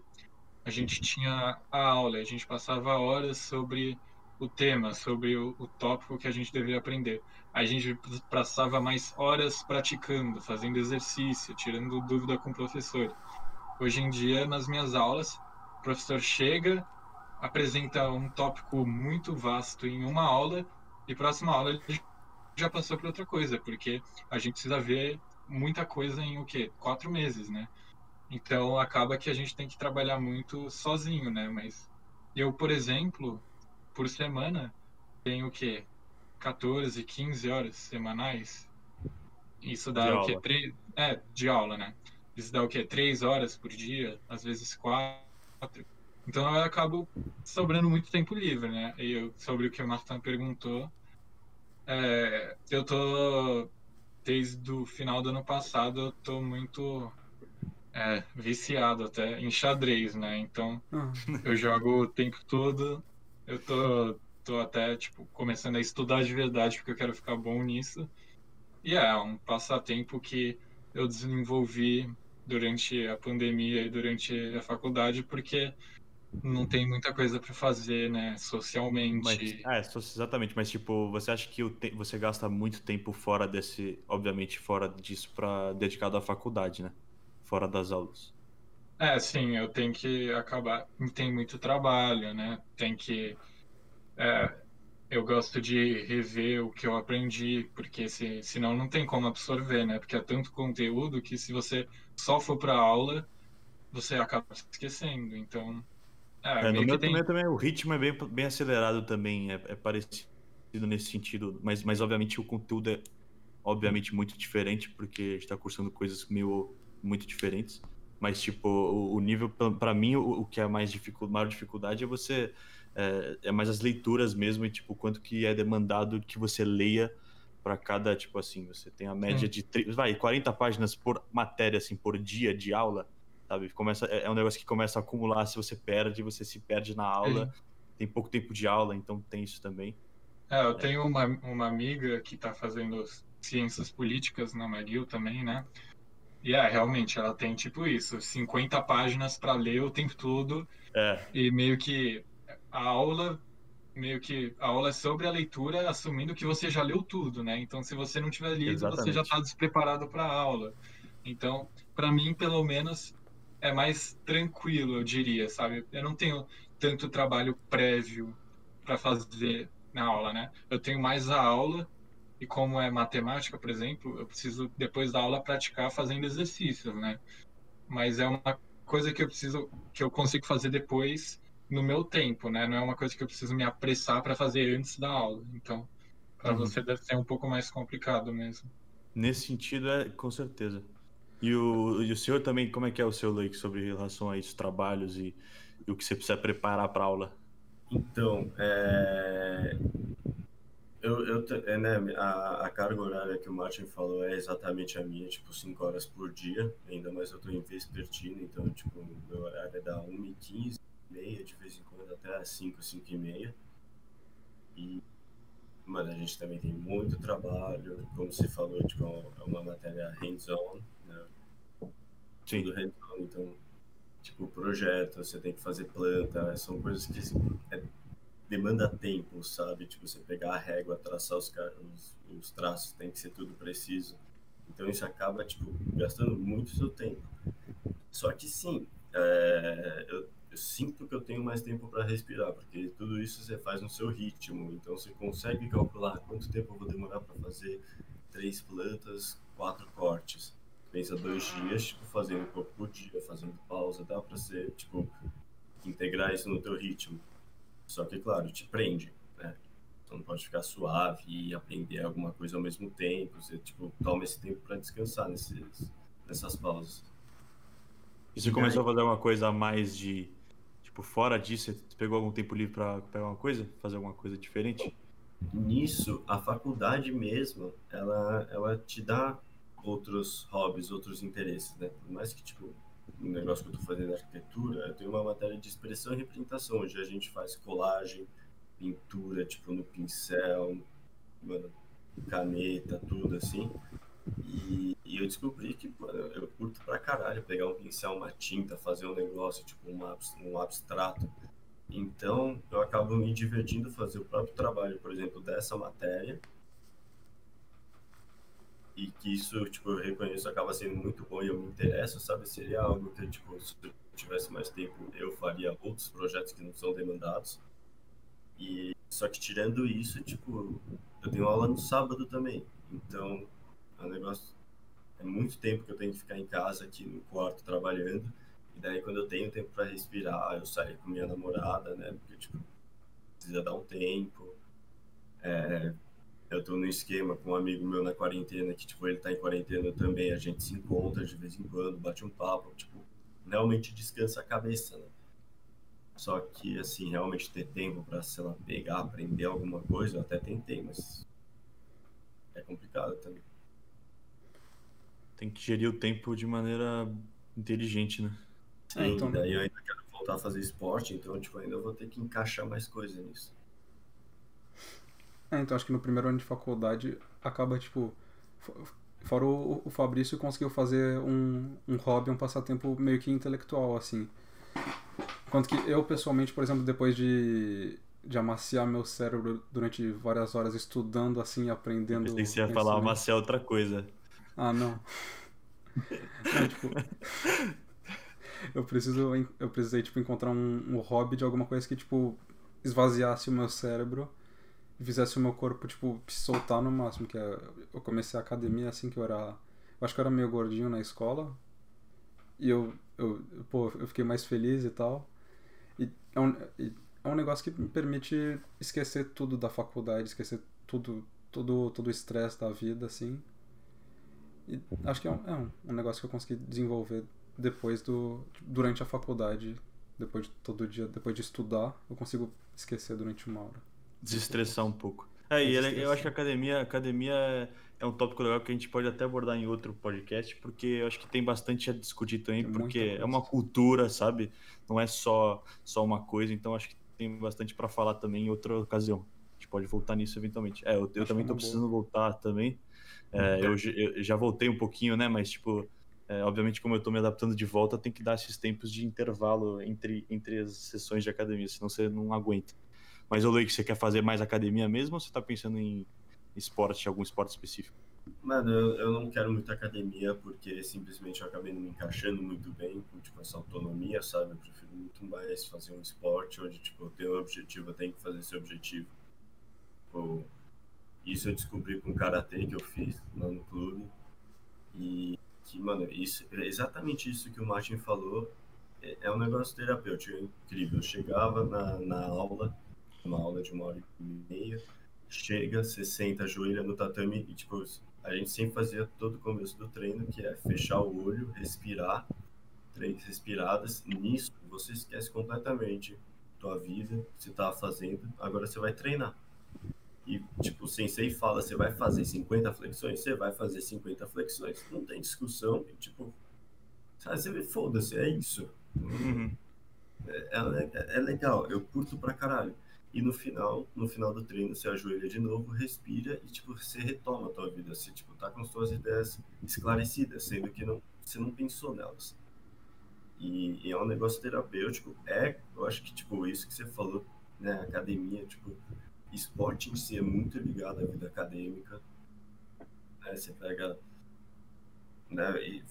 a gente tinha a aula, a gente passava horas sobre o tema, sobre o, o tópico que a gente deveria aprender. A gente passava mais horas praticando, fazendo exercício, tirando dúvida com o professor. Hoje em dia, nas minhas aulas, o professor chega, apresenta um tópico muito vasto em uma aula e próxima aula ele já passou para outra coisa, porque a gente precisa ver muita coisa em o quê? Quatro meses, né? Então acaba que a gente tem que trabalhar muito sozinho, né? Mas eu, por exemplo, por semana tenho o quê? 14, 15 horas semanais. Isso dá De o quê? aula. Três... É, de aula, né? Isso dá o quê? Três horas por dia, às vezes quatro. Então eu acabo sobrando muito tempo livre, né? E eu, sobre o que o Martin perguntou, é, eu tô desde o final do ano passado eu tô muito é, viciado até em xadrez, né? Então Ah, eu jogo o tempo todo. Eu tô, tô até tipo começando a estudar de verdade porque eu quero ficar bom nisso. E é um passatempo que eu desenvolvi durante a pandemia e durante a faculdade porque não tem muita coisa para fazer, né, socialmente. Mas, é, exatamente, mas tipo, você acha que te- você gasta muito tempo fora desse, obviamente fora disso para dedicado à faculdade, né? Fora das aulas. É, sim, eu tenho que acabar. Tem muito trabalho, né? Tem que. é, eu gosto de rever o que eu aprendi, porque se, senão não tem como absorver, né? Porque é tanto conteúdo que se você só for para aula, você acaba esquecendo. Então, é, É, no meu tem. também, o ritmo é bem, bem acelerado também, é, é parecido nesse sentido, mas, mas obviamente o conteúdo é obviamente muito diferente, porque a gente tá cursando coisas meio muito diferentes. Mas, tipo, o, o nível, pra mim, o, o que é mais dificu maior dificuldade é você. É, é mais as leituras mesmo, e, tipo, quanto que é demandado que você leia para cada, tipo assim, você tem a média Sim. de, vai, 40 páginas por matéria, assim, por dia de aula, sabe? Começa, é, é um negócio que começa a acumular se você perde, você se perde na aula, tem pouco tempo de aula, então tem isso também. É, eu tenho uma, uma amiga que está fazendo ciências políticas na McGill também, né? E é, realmente, ela tem tipo isso, 50 páginas para ler o tempo todo É, e meio que a aula, meio que a aula é sobre a leitura, assumindo que você já leu tudo, né? Então, se você não tiver lido, você já Exatamente. está despreparado para a aula. Então, para mim, pelo menos, é mais tranquilo, eu diria, sabe? Eu não tenho tanto trabalho prévio para fazer na aula, né? Eu tenho mais a aula e como é matemática, por exemplo, eu preciso depois da aula praticar fazendo exercícios, né? Mas é uma coisa que eu preciso que eu consigo fazer depois no meu tempo, né? Não é uma coisa que eu preciso me apressar para fazer antes da aula. Então, para uhum. você deve ser um pouco mais complicado mesmo. Nesse sentido, é com certeza. E o, e o senhor também, como é que é o seu leque sobre relação a esses trabalhos e, e o que você precisa preparar para aula? Então, é... eu, eu é, né, a, a, carga horária que o Martin falou é exatamente a minha, tipo, 5 horas por dia, ainda mais eu estou em vespertino, então, tipo, meu horário é da 1h15, meia, de vez em quando até às 5, 5 e meia. E, mano, a gente também tem muito trabalho, como você falou, tipo, é uma matéria hands-on, Sim. tudo redondo, então, tipo, projeto, você tem que fazer planta, são coisas que é, demanda tempo, sabe? Tipo, você pegar a régua, traçar os, os, os traços, tem que ser tudo preciso. Então isso acaba, tipo, gastando muito seu tempo. Só que sim, é, eu, eu, sinto que eu tenho mais tempo para respirar, porque tudo isso você faz no seu ritmo. Então você consegue calcular quanto tempo eu vou demorar para fazer três plantas, quatro cortes pensa dois dias, tipo, fazendo um pouco por dia, fazendo pausa, dá pra ser, tipo, integrar isso no teu ritmo. Só que, claro, te prende, né? Você não pode ficar suave e aprender alguma coisa ao mesmo tempo. Você, tipo, toma esse tempo para descansar nesses, nessas pausas. E você e começou aí... a fazer alguma coisa a mais de, tipo, fora disso, você pegou algum tempo livre para pegar uma coisa? Fazer alguma coisa diferente? Nisso, a faculdade mesmo, ela, ela te dá outros hobbies, outros interesses, né? Por mais que, tipo, no negócio que eu tô fazendo arquitetura, eu tenho uma matéria de expressão e representação, onde a gente faz colagem, pintura, tipo, no pincel, mano, caneta, tudo assim. E, e, eu descobri que mano, eu curto pra caralho pegar um pincel, uma tinta, fazer um negócio, tipo, um, um abstrato. Então, eu acabo me divertindo fazer o próprio trabalho, por exemplo, dessa matéria, e que isso, tipo, eu reconheço acaba sendo muito bom e eu me interesso, sabe? Seria algo que, tipo, se eu tivesse mais tempo, eu faria outros projetos que não são demandados. E só que tirando isso, tipo, eu tenho aula no sábado também. Então, é um negócio é muito tempo que eu tenho que ficar em casa aqui no quarto trabalhando. E daí quando eu tenho tempo para respirar, eu saio com minha namorada, né? Porque tipo, precisa dar um tempo. É, eu tô no esquema com um amigo meu na quarentena, que, tipo, ele tá em quarentena também, a gente se encontra de vez em quando, bate um papo, tipo, realmente descansa a cabeça, né? Só que, assim, realmente ter tempo pra, sei lá, pegar, aprender alguma coisa, eu até tentei, mas é complicado também. Tem que gerir o tempo de maneira inteligente, né? Sim, é, então... daí eu ainda quero voltar a fazer esporte, então, tipo, ainda vou ter que encaixar mais coisa nisso. É, então acho que no primeiro ano de faculdade acaba, tipo. Fora o, o Fabrício conseguiu fazer um, um hobby, um passatempo meio que intelectual, assim. Enquanto que eu, pessoalmente, por exemplo, depois de, de amaciar meu cérebro durante várias horas estudando, assim, aprendendo. Eu pensei que você ia falar amaciar outra coisa. Ah, não. não tipo, eu preciso eu precisei tipo encontrar um, um hobby de alguma coisa que tipo esvaziasse o meu cérebro fizesse o meu corpo, tipo, se soltar no máximo. Que é, eu comecei a academia assim que eu era. Eu acho que eu era meio gordinho na escola. E eu, eu, pô, eu fiquei mais feliz e tal. E é um, é um negócio que me permite esquecer tudo da faculdade, esquecer tudo, todo, todo o estresse da vida, assim. E acho que é, um, é um, um negócio que eu consegui desenvolver depois do. durante a faculdade, depois de todo dia, depois de estudar, eu consigo esquecer durante uma hora. Desestressar um pouco. É, e eu acho que a academia, academia é, é um tópico legal que a gente pode até abordar em outro podcast, porque eu acho que tem bastante a discutir também, tem porque é uma cultura, sabe? Não é só, só uma coisa, então acho que tem bastante para falar também em outra ocasião. A gente pode voltar nisso eventualmente. É, eu, eu também tô precisando voltar também. É, eu, eu, já voltei um pouquinho, né? Mas, tipo, é, obviamente, como eu tô me adaptando de volta, tem que dar esses tempos de intervalo entre, entre as sessões de academia, senão você não aguenta. Mas, Luiz, você quer fazer mais academia mesmo ou você tá pensando em esporte, algum esporte específico? Mano, eu, eu não quero muita academia porque simplesmente eu acabei não me encaixando muito bem com tipo, essa autonomia, sabe? Eu prefiro muito mais fazer um esporte onde tipo, eu tenho um objetivo, eu tenho que fazer esse objetivo. Tipo, isso eu descobri com o karatê que eu fiz lá no clube. E que, mano, isso, exatamente isso que o Martin falou é, é um negócio terapêutico, é incrível. Eu chegava na, na aula, uma aula de uma hora e meia, chega, você senta, ajoelha no tatame e, tipo, a gente sempre fazia todo o começo do treino, que é fechar o olho, respirar, três respiradas. Nisso, você esquece completamente tua vida, você tá fazendo, agora você vai treinar. E, tipo, o sensei fala, você vai fazer 50 flexões, você vai fazer 50 flexões. Não tem discussão, tipo, sabe, você vê, foda-se, é isso. Uhum. É, é, é, legal, eu curto pra caralho. E no final, no final do treino, você ajoelha de novo, respira e, tipo, você retoma a tua vida. Você, tipo, tá com as suas ideias esclarecidas, sendo que não, você não pensou nelas. E, e, é um negócio terapêutico. É, eu acho que, tipo, isso que você falou, né, academia, tipo, esporte em si é muito ligado à vida acadêmica. Né, você pega, né, e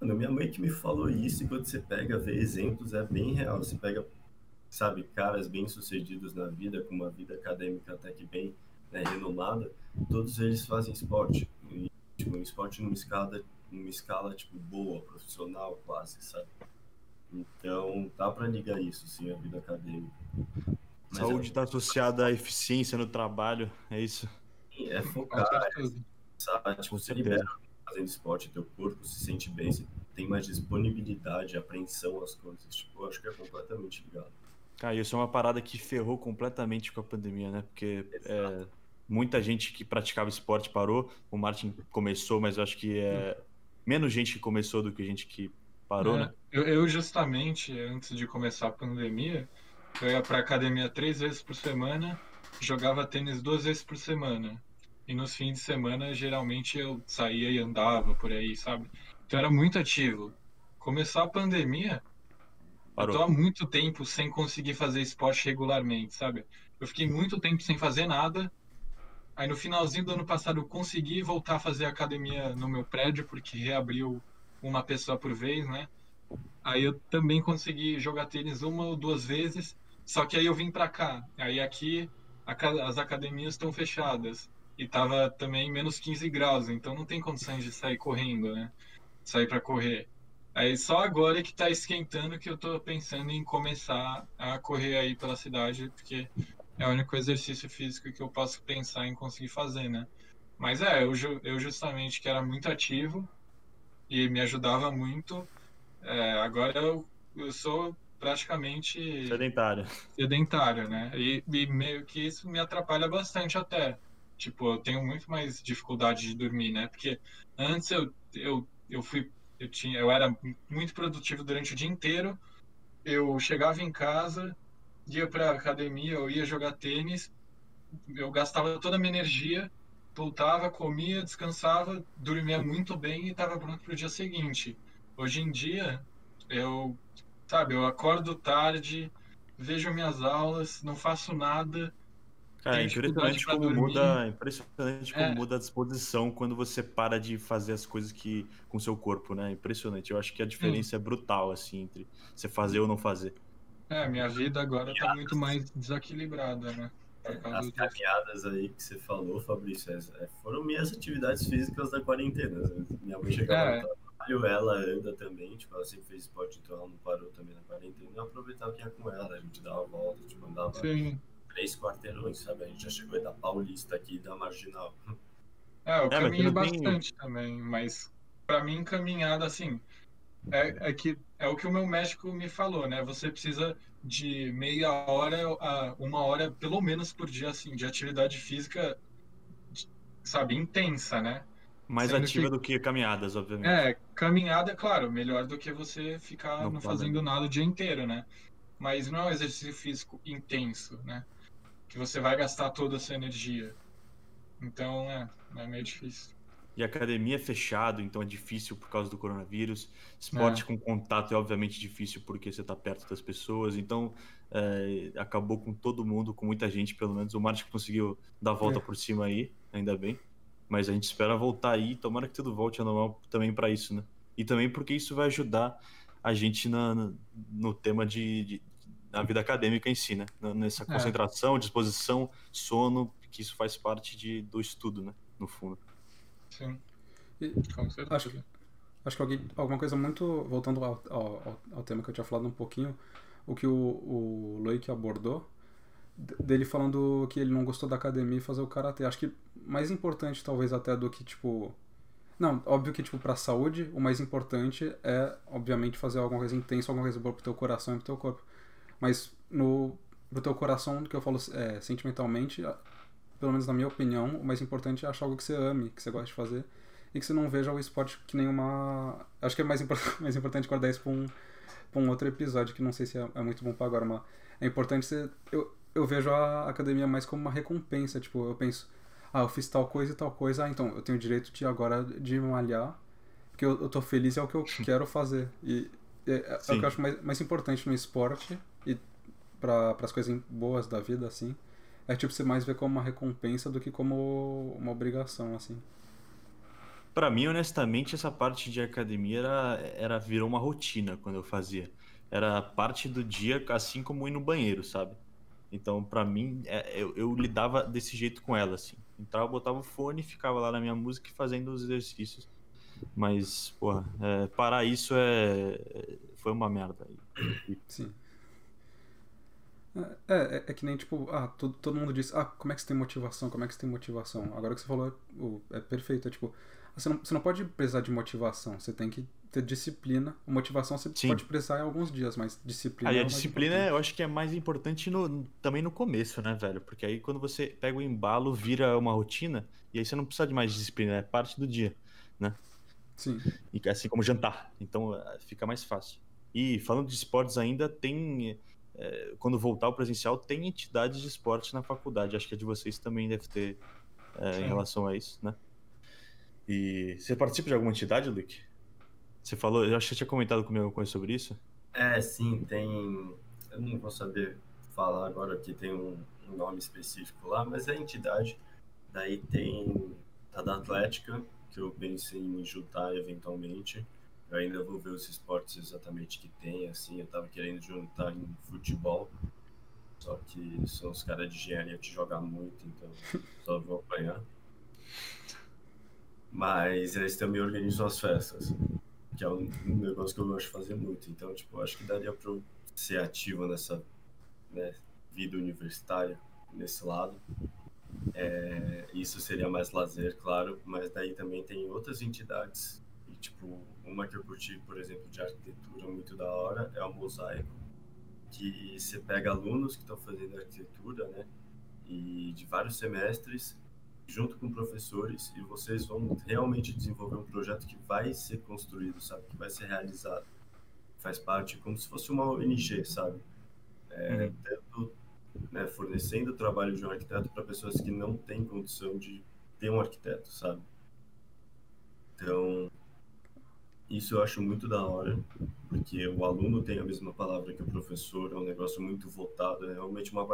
Mano, minha mãe que me falou isso, e quando você pega, vê exemplos, é bem real. Você pega, sabe, caras bem-sucedidos na vida, com uma vida acadêmica até que bem né, renomada, todos eles fazem esporte. E, tipo, um esporte numa escala, numa escala, tipo, boa, profissional, quase, sabe? Então, dá para ligar isso, sim, a vida acadêmica. Mas Saúde está é... associada à eficiência no trabalho, é isso? É focar, é, sabe? Tipo, você libera fazendo esporte, teu corpo se sente bem, você tem mais disponibilidade, apreensão às coisas. Tipo, eu acho que é completamente ligado. Cara, isso é uma parada que ferrou completamente com a pandemia, né? Porque é, muita gente que praticava esporte parou. O Martin começou, mas eu acho que é menos gente que começou do que gente que parou, é, né? Eu, eu, justamente, antes de começar a pandemia, eu ia pra academia três vezes por semana, jogava tênis duas vezes por semana. E nos fins de semana, geralmente eu saía e andava por aí, sabe? Então era muito ativo. Começou a pandemia, Parou. eu tô há muito tempo sem conseguir fazer esporte regularmente, sabe? Eu fiquei muito tempo sem fazer nada. Aí no finalzinho do ano passado eu consegui voltar a fazer academia no meu prédio, porque reabriu uma pessoa por vez, né? Aí eu também consegui jogar tênis uma ou duas vezes, só que aí eu vim para cá. Aí aqui as academias estão fechadas e tava também menos 15 graus, então não tem condições de sair correndo, né? Sair para correr. Aí só agora que tá esquentando que eu tô pensando em começar a correr aí pela cidade, porque é o único exercício físico que eu posso pensar em conseguir fazer, né? Mas é, eu, eu justamente que era muito ativo e me ajudava muito, é, agora eu, eu sou praticamente sedentário. Sedentário, né? E, e meio que isso me atrapalha bastante até Tipo, eu tenho muito mais dificuldade de dormir, né? Porque antes eu, eu, eu fui. Eu, tinha, eu era muito produtivo durante o dia inteiro. Eu chegava em casa, ia pra academia, eu ia jogar tênis, eu gastava toda a minha energia, voltava, comia, descansava, dormia muito bem e estava pronto para o dia seguinte. Hoje em dia, eu, sabe, eu acordo tarde, vejo minhas aulas, não faço nada, Cara, é impressionante como muda, impressionante como é. muda a disposição quando você para de fazer as coisas que com o seu corpo, né? Impressionante. Eu acho que a diferença é brutal assim entre você fazer ou não fazer. É, minha vida agora tá muito mais desequilibrada, né? As caminhadas aí que você falou, Fabrício, é, foram minhas atividades físicas da quarentena. Minha mãe chegava é. no trabalho, ela anda também, tipo, ela sempre fez esporte, então ela não parou também na quarentena. Eu aproveitava que ia com ela, a gente dava volta, tipo, andava Sim três quarteirões, sabe? A gente já chegou da Paulista aqui, da Marginal. É, eu é, caminhei bastante também, mas para mim caminhada assim é, é, que é o que o meu médico me falou, né? Você precisa de meia hora a uma hora pelo menos por dia assim de atividade física, sabe, intensa, né? Mais Sendo ativa que... do que caminhadas, obviamente. É, caminhada, claro, melhor do que você ficar não, não fazendo nada o dia inteiro, né? Mas não é um exercício físico intenso, né? Que você vai gastar toda essa energia. Então, é, é meio difícil. E academia é fechado, então é difícil por causa do coronavírus. Esporte é. com contato é obviamente difícil porque você está perto das pessoas. Então é, acabou com todo mundo, com muita gente, pelo menos. O Martin conseguiu dar a volta é. por cima aí, ainda bem. Mas a gente espera voltar aí, tomara que tudo volte ao normal também para isso, né? E também porque isso vai ajudar a gente na no tema de, de, na vida acadêmica em si, né? Nessa é. concentração, disposição, sono, que isso faz parte de, do estudo, né? No fundo. Sim. E, Com certeza. Acho, acho que alguém, alguma coisa muito. Voltando ao, ao, ao, tema que eu tinha falado um pouquinho, o que o, o Loic abordou, dele falando que ele não gostou da academia e fazer o karatê. Acho que mais importante, talvez, até do que, tipo. Não, óbvio que, tipo, pra saúde, o mais importante é, obviamente, fazer alguma coisa intensa, alguma coisa boa pro teu coração e pro teu corpo. Mas no pro teu coração, que eu falo é, sentimentalmente, pelo menos na minha opinião, o mais importante é achar algo que você ame, que você gosta de fazer, e que você não veja o esporte que nenhuma. Acho que é mais, import... mais importante guardar isso pra um, pra um outro episódio, que não sei se é, é muito bom pra agora, mas é importante você. Eu, eu vejo a academia mais como uma recompensa, tipo, eu penso, ah, eu fiz tal coisa e tal coisa, ah, então eu tenho o direito de agora de malhar, porque eu, eu tô feliz é o que eu quero fazer. E é, é, é o que eu acho mais, mais importante no esporte e para as coisas boas da vida, assim, é tipo você mais vê como uma recompensa do que como uma obrigação, assim. Para mim, honestamente, essa parte de academia era, era virou uma rotina quando eu fazia. Era parte do dia, assim como ir no banheiro, sabe? Então, para mim, é, eu, eu, lidava desse jeito com ela, assim. Entrava, botava o fone, ficava lá na minha música fazendo os exercícios. Mas, porra, é, parar isso é, foi uma merda. Sim. É, é, é, que nem, tipo, ah, todo, todo mundo diz, ah, como é que você tem motivação, como é que você tem motivação? Agora que você falou é, é perfeito, é tipo, você não, você não pode precisar de motivação, você tem que ter disciplina. Motivação você Sim. pode precisar em alguns dias, mas disciplina. Aí a é disciplina eu acho que é mais importante no, também no começo, né, velho? Porque aí quando você pega o embalo, vira uma rotina, e aí você não precisa de mais disciplina, é parte do dia, né? Sim. E assim como jantar. Então é, fica mais fácil. E falando de esportes ainda, tem é, quando voltar ao presencial, tem entidades de esporte na faculdade. Acho que a de vocês também deve ter é, em relação a isso, né? E você participa de alguma entidade, Luke? Você falou, eu acho que você tinha comentado comigo alguma coisa sobre isso? É, sim, tem. Eu não vou saber falar agora que tem um, um nome específico lá, mas é entidade. Daí tem a da Atlética, que eu pensei em juntar eventualmente. Eu ainda vou ver os esportes exatamente que tem, assim, eu tava querendo juntar em futebol, só que são os caras de engenharia que jogam muito, então só vou apanhar. Mas eles também organizam as festas, que é um negócio que eu gosto de fazer muito. Então, tipo, acho que daria pra eu ser ativo nessa né, vida universitária, nesse lado. É, isso seria mais lazer, claro, mas daí também tem outras entidades tipo, uma que eu curti, por exemplo, de arquitetura muito da hora é o Mosaico, que você pega alunos que estão fazendo arquitetura, né, e de vários semestres, junto com professores, e vocês vão realmente desenvolver um projeto que vai ser construído, sabe, que vai ser realizado. Faz parte como se fosse uma ONG, sabe? É, uhum. tendo, né, fornecendo o trabalho de um arquiteto para pessoas que não têm condição de ter um arquiteto, sabe? Então, isso eu acho muito da hora, porque o aluno tem a mesma palavra que o professor, é um negócio muito votado, é realmente uma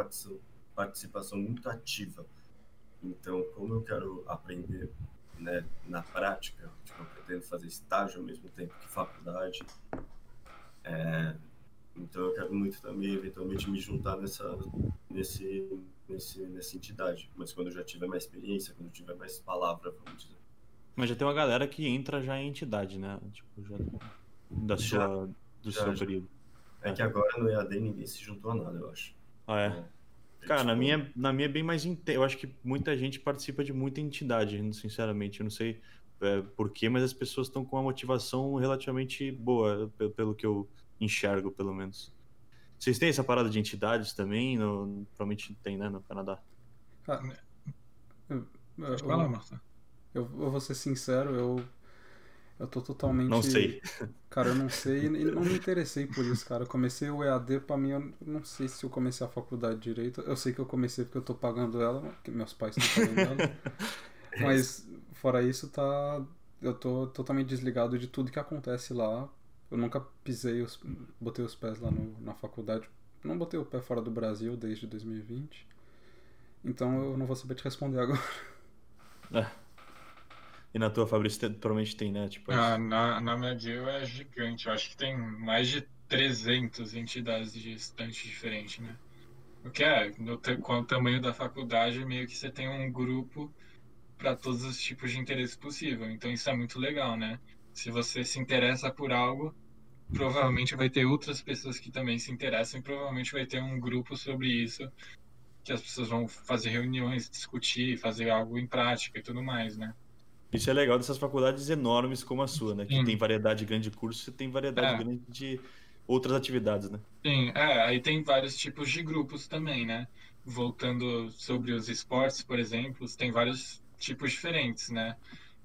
participação muito ativa. Então, como eu quero aprender né, na prática, tipo, eu pretendo fazer estágio ao mesmo tempo que faculdade, é, então eu quero muito também, eventualmente, me juntar nessa, nesse, nesse, nessa entidade. Mas quando eu já tiver mais experiência, quando eu tiver mais palavra, vamos dizer. Mas já tem uma galera que entra já em entidade, né? Tipo, já da sua, já, do já, seu já. período. É, é, que agora no EAD ninguém se juntou a nada, eu acho. Ah, é? é. Cara, na tipo minha, na minha é bem mais. Eu acho que muita gente participa de muita entidade, sinceramente. Eu não sei é, porquê, mas as pessoas estão com uma motivação relativamente boa, pelo que eu enxergo, pelo menos. Vocês têm essa parada de entidades também? No, provavelmente tem, né, no Canadá. Ah, eu, eu, eu, Marta. Eu, eu vou ser sincero, eu. Eu tô totalmente. Não sei. Cara, eu não sei e não me interessei por isso, cara. Eu comecei o EAD, pra mim, eu não sei se eu comecei a faculdade direito. Eu sei que eu comecei porque eu tô pagando ela, porque meus pais estão pagando ela. Mas, fora isso, tá. Eu tô totalmente desligado de tudo que acontece lá. Eu nunca pisei, os... botei os pés lá no, na faculdade. Não botei o pé fora do Brasil desde 2020. Então eu não vou saber te responder agora. É. E na tua, Fabrício, tem- provavelmente tem, né? Tipo, Ah, na, na McGill é gigante. Eu acho que tem mais de 300 entidades de estudantes diferentes, né? O que é, no, com o tamanho da faculdade, meio que você tem um grupo para todos os tipos de interesse possível. Então isso é muito legal, né? Se você se interessa por algo, provavelmente vai ter outras pessoas que também se interessam e provavelmente vai ter um grupo sobre isso que as pessoas vão fazer reuniões, discutir, fazer algo em prática e tudo mais, né? Isso é legal dessas faculdades enormes como a sua, né? Que Sim. tem variedade grande de curso, você tem variedade É. grande de outras atividades, né? Sim, é, aí tem vários tipos de grupos também, né? Voltando sobre os esportes, por exemplo, tem vários tipos diferentes, né?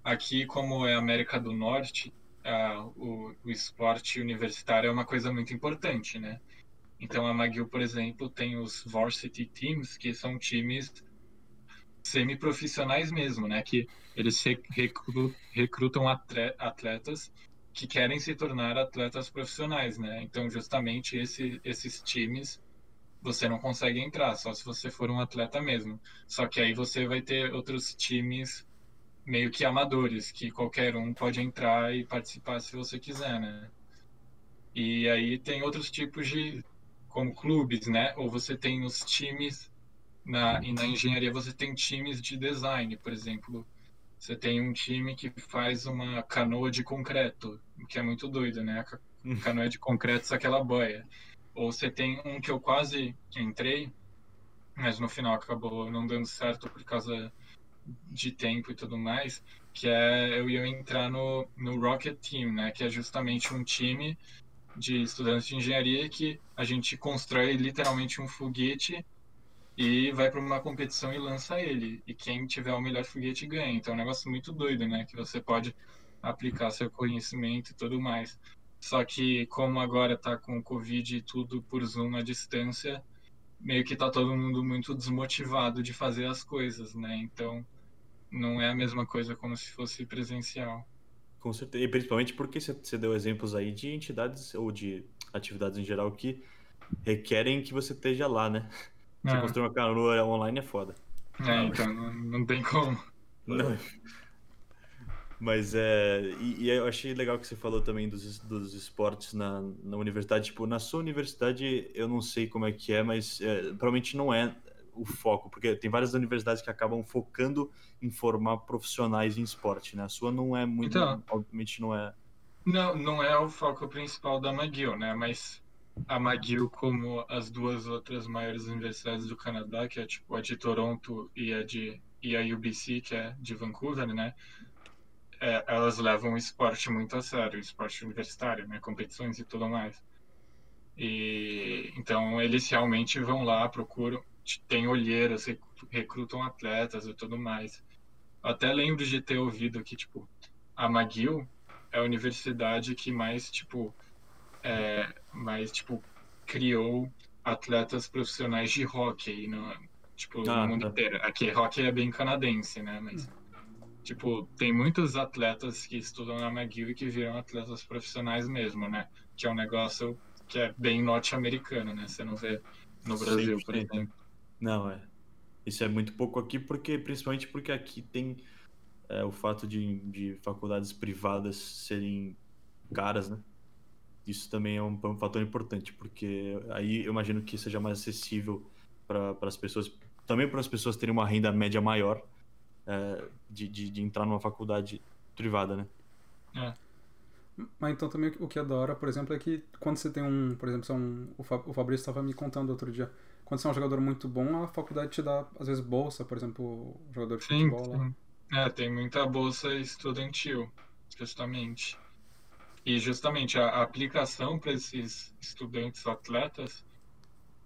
Aqui, como é América do Norte, ah, o, o esporte universitário é uma coisa muito importante, né? Então, a McGill, por exemplo, tem os varsity teams, que são times semiprofissionais mesmo, né? Que eles re- recru- recrutam atletas que querem se tornar atletas profissionais, né? Então, justamente esse, esses times você não consegue entrar, só se você for um atleta mesmo. Só que aí você vai ter outros times meio que amadores, que qualquer um pode entrar e participar se você quiser, né? E aí tem outros tipos de, como clubes, né? Ou você tem os times na, e na engenharia você tem times de design, por exemplo. Você tem um time que faz uma canoa de concreto, que é muito doido, né? A ca- canoa de concreto, só que ela boia. Ou você tem um que eu quase entrei, mas no final acabou não dando certo por causa de tempo e tudo mais, que é eu ia entrar no, no Rocket Team, né? Que é justamente um time de estudantes de engenharia que a gente constrói literalmente um foguete e vai para uma competição e lança ele. E quem tiver o melhor foguete ganha. Então é um negócio muito doido, né? Que você pode aplicar seu conhecimento e tudo mais. Só que como agora tá com o Covid e tudo por Zoom à distância, meio que tá todo mundo muito desmotivado de fazer as coisas, né? Então não é a mesma coisa como se fosse presencial. Com certeza. E principalmente porque você deu exemplos aí de entidades ou de atividades em geral que requerem que você esteja lá, né? Você É, construir uma canoa online é foda. é, então não, não tem como. Não. Mas é. E, e eu achei legal que você falou também dos, dos esportes na, na universidade. Tipo, na sua universidade, eu não sei como é que é, mas é, provavelmente não é o foco, porque tem várias universidades que acabam focando em formar profissionais em esporte, né? A sua não é muito. Então. Obviamente não é. Não, não é o foco principal da McGill, né? Mas a McGill, como as duas outras maiores universidades do Canadá, que é tipo a de Toronto e a de e a UBC, que é de Vancouver, né? É, elas levam o esporte muito a sério, o esporte universitário, né? Competições e tudo mais. E então eles realmente vão lá, procuram, tem olheiras, rec- recrutam atletas e tudo mais. Até lembro de ter ouvido que tipo a McGill é a universidade que mais tipo é, mais tipo criou atletas profissionais de hockey no, tipo Ah, no mundo tá. inteiro. Aqui hockey é bem canadense, né? Mas tipo tem muitos atletas que estudam na McGill e que viram atletas profissionais mesmo, né? Que é um negócio que é bem norte-americano, né? Você não vê no Brasil, por 100%. exemplo. Não, é. Isso é muito pouco aqui, porque principalmente porque aqui tem é, o fato de, de faculdades privadas serem caras, né? Isso também é um, um fator importante, porque aí eu imagino que seja mais acessível para as pessoas, também para as pessoas terem uma renda média maior é, de, de, de entrar numa faculdade privada, né? Mas então também o que é da hora, por exemplo, é que quando você tem um, por exemplo, você é um, o, Fa- o Fabrício estava me contando outro dia, quando você é um jogador muito bom, a faculdade te dá, às vezes, bolsa, por exemplo, um jogador de Sim, futebol lá. sim. É, tem muita bolsa estudantil, justamente. E justamente a aplicação para esses estudantes atletas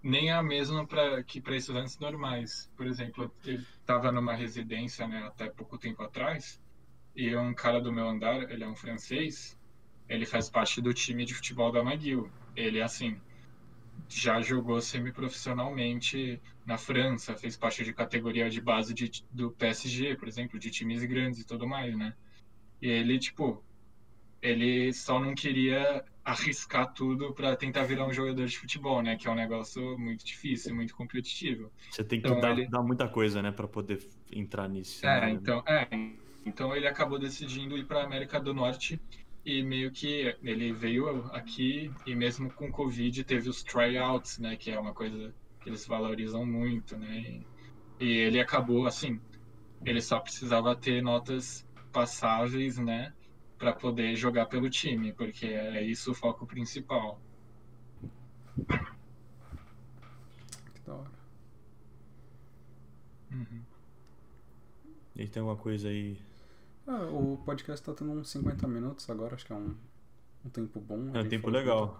nem é a mesma pra, que para estudantes normais. Por exemplo, eu estava numa residência né, até pouco tempo atrás, e um cara do meu andar, ele é um francês, ele faz parte do time de futebol da McGill. Ele, assim, já jogou semiprofissionalmente na França, fez parte de categoria de base de, do PSG, por exemplo, de times grandes e tudo mais, né? E ele, tipo, ele só não queria arriscar tudo para tentar virar um jogador de futebol, né? Que é um negócio muito difícil, muito competitivo. Você tem que Então, dar, ele- dar muita coisa, né, para poder entrar nisso. É, né? então, é, Então ele acabou decidindo ir para a América do Norte e meio que ele veio aqui e mesmo com Covid teve os tryouts, né, que é uma coisa que eles valorizam muito, né? E, e ele acabou assim, ele só precisava ter notas passáveis, né, para poder jogar pelo time, porque é isso o foco principal. Que da hora. Uhum. E tem alguma coisa aí. Ah, o podcast tá tendo uns 50 minutos agora, acho que é um, um tempo bom. É um tempo legal.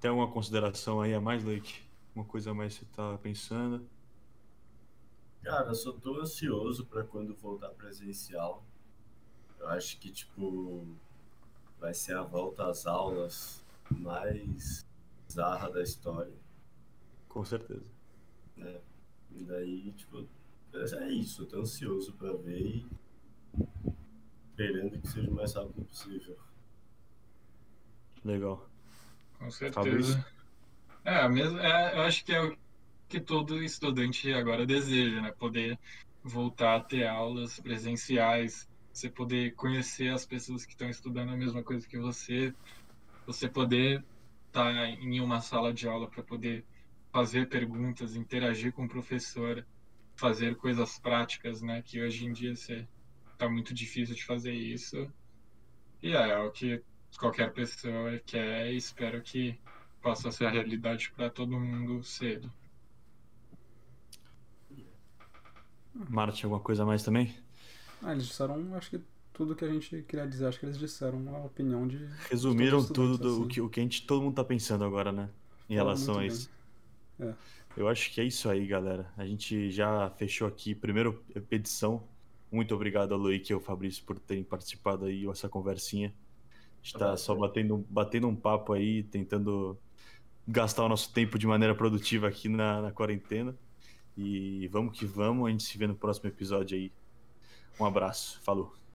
Tem alguma consideração aí a mais, Leite? Uma coisa a mais que você tá pensando? Cara, eu só tô ansioso pra quando voltar presencial. Eu acho que, tipo, vai ser a volta às aulas mais bizarra da história, Com certeza. né? E daí, tipo, é isso, eu tô ansioso pra ver e esperando que seja o mais rápido possível. Legal. Com Fabrício? certeza. É, a mesma, é, eu acho que é o que todo estudante agora deseja, né? Poder voltar a ter aulas presenciais, você poder conhecer as pessoas que estão estudando a mesma coisa que você, você poder estar em uma sala de aula para poder fazer perguntas, interagir com o professor, fazer coisas práticas, né? Que hoje em dia você tá muito difícil de fazer isso. E é, é o que qualquer pessoa quer e espero que possa ser a realidade para todo mundo cedo. Marte, alguma coisa a mais também? Ah, eles disseram, acho que tudo que a gente queria dizer, acho que eles disseram a opinião de. Resumiram tudo do, o, assim. que, o que a gente, todo mundo tá pensando agora, né? Em Falaram relação a isso. É. Eu acho que é isso aí, galera. A gente já fechou aqui, primeira edição. Muito obrigado a Luíque e ao Fabrício por terem participado aí dessa conversinha. A gente tá só batendo, batendo um papo aí, tentando gastar o nosso tempo de maneira produtiva aqui na, na quarentena. E vamos que vamos, a gente se vê no próximo episódio aí. Um abraço, falou.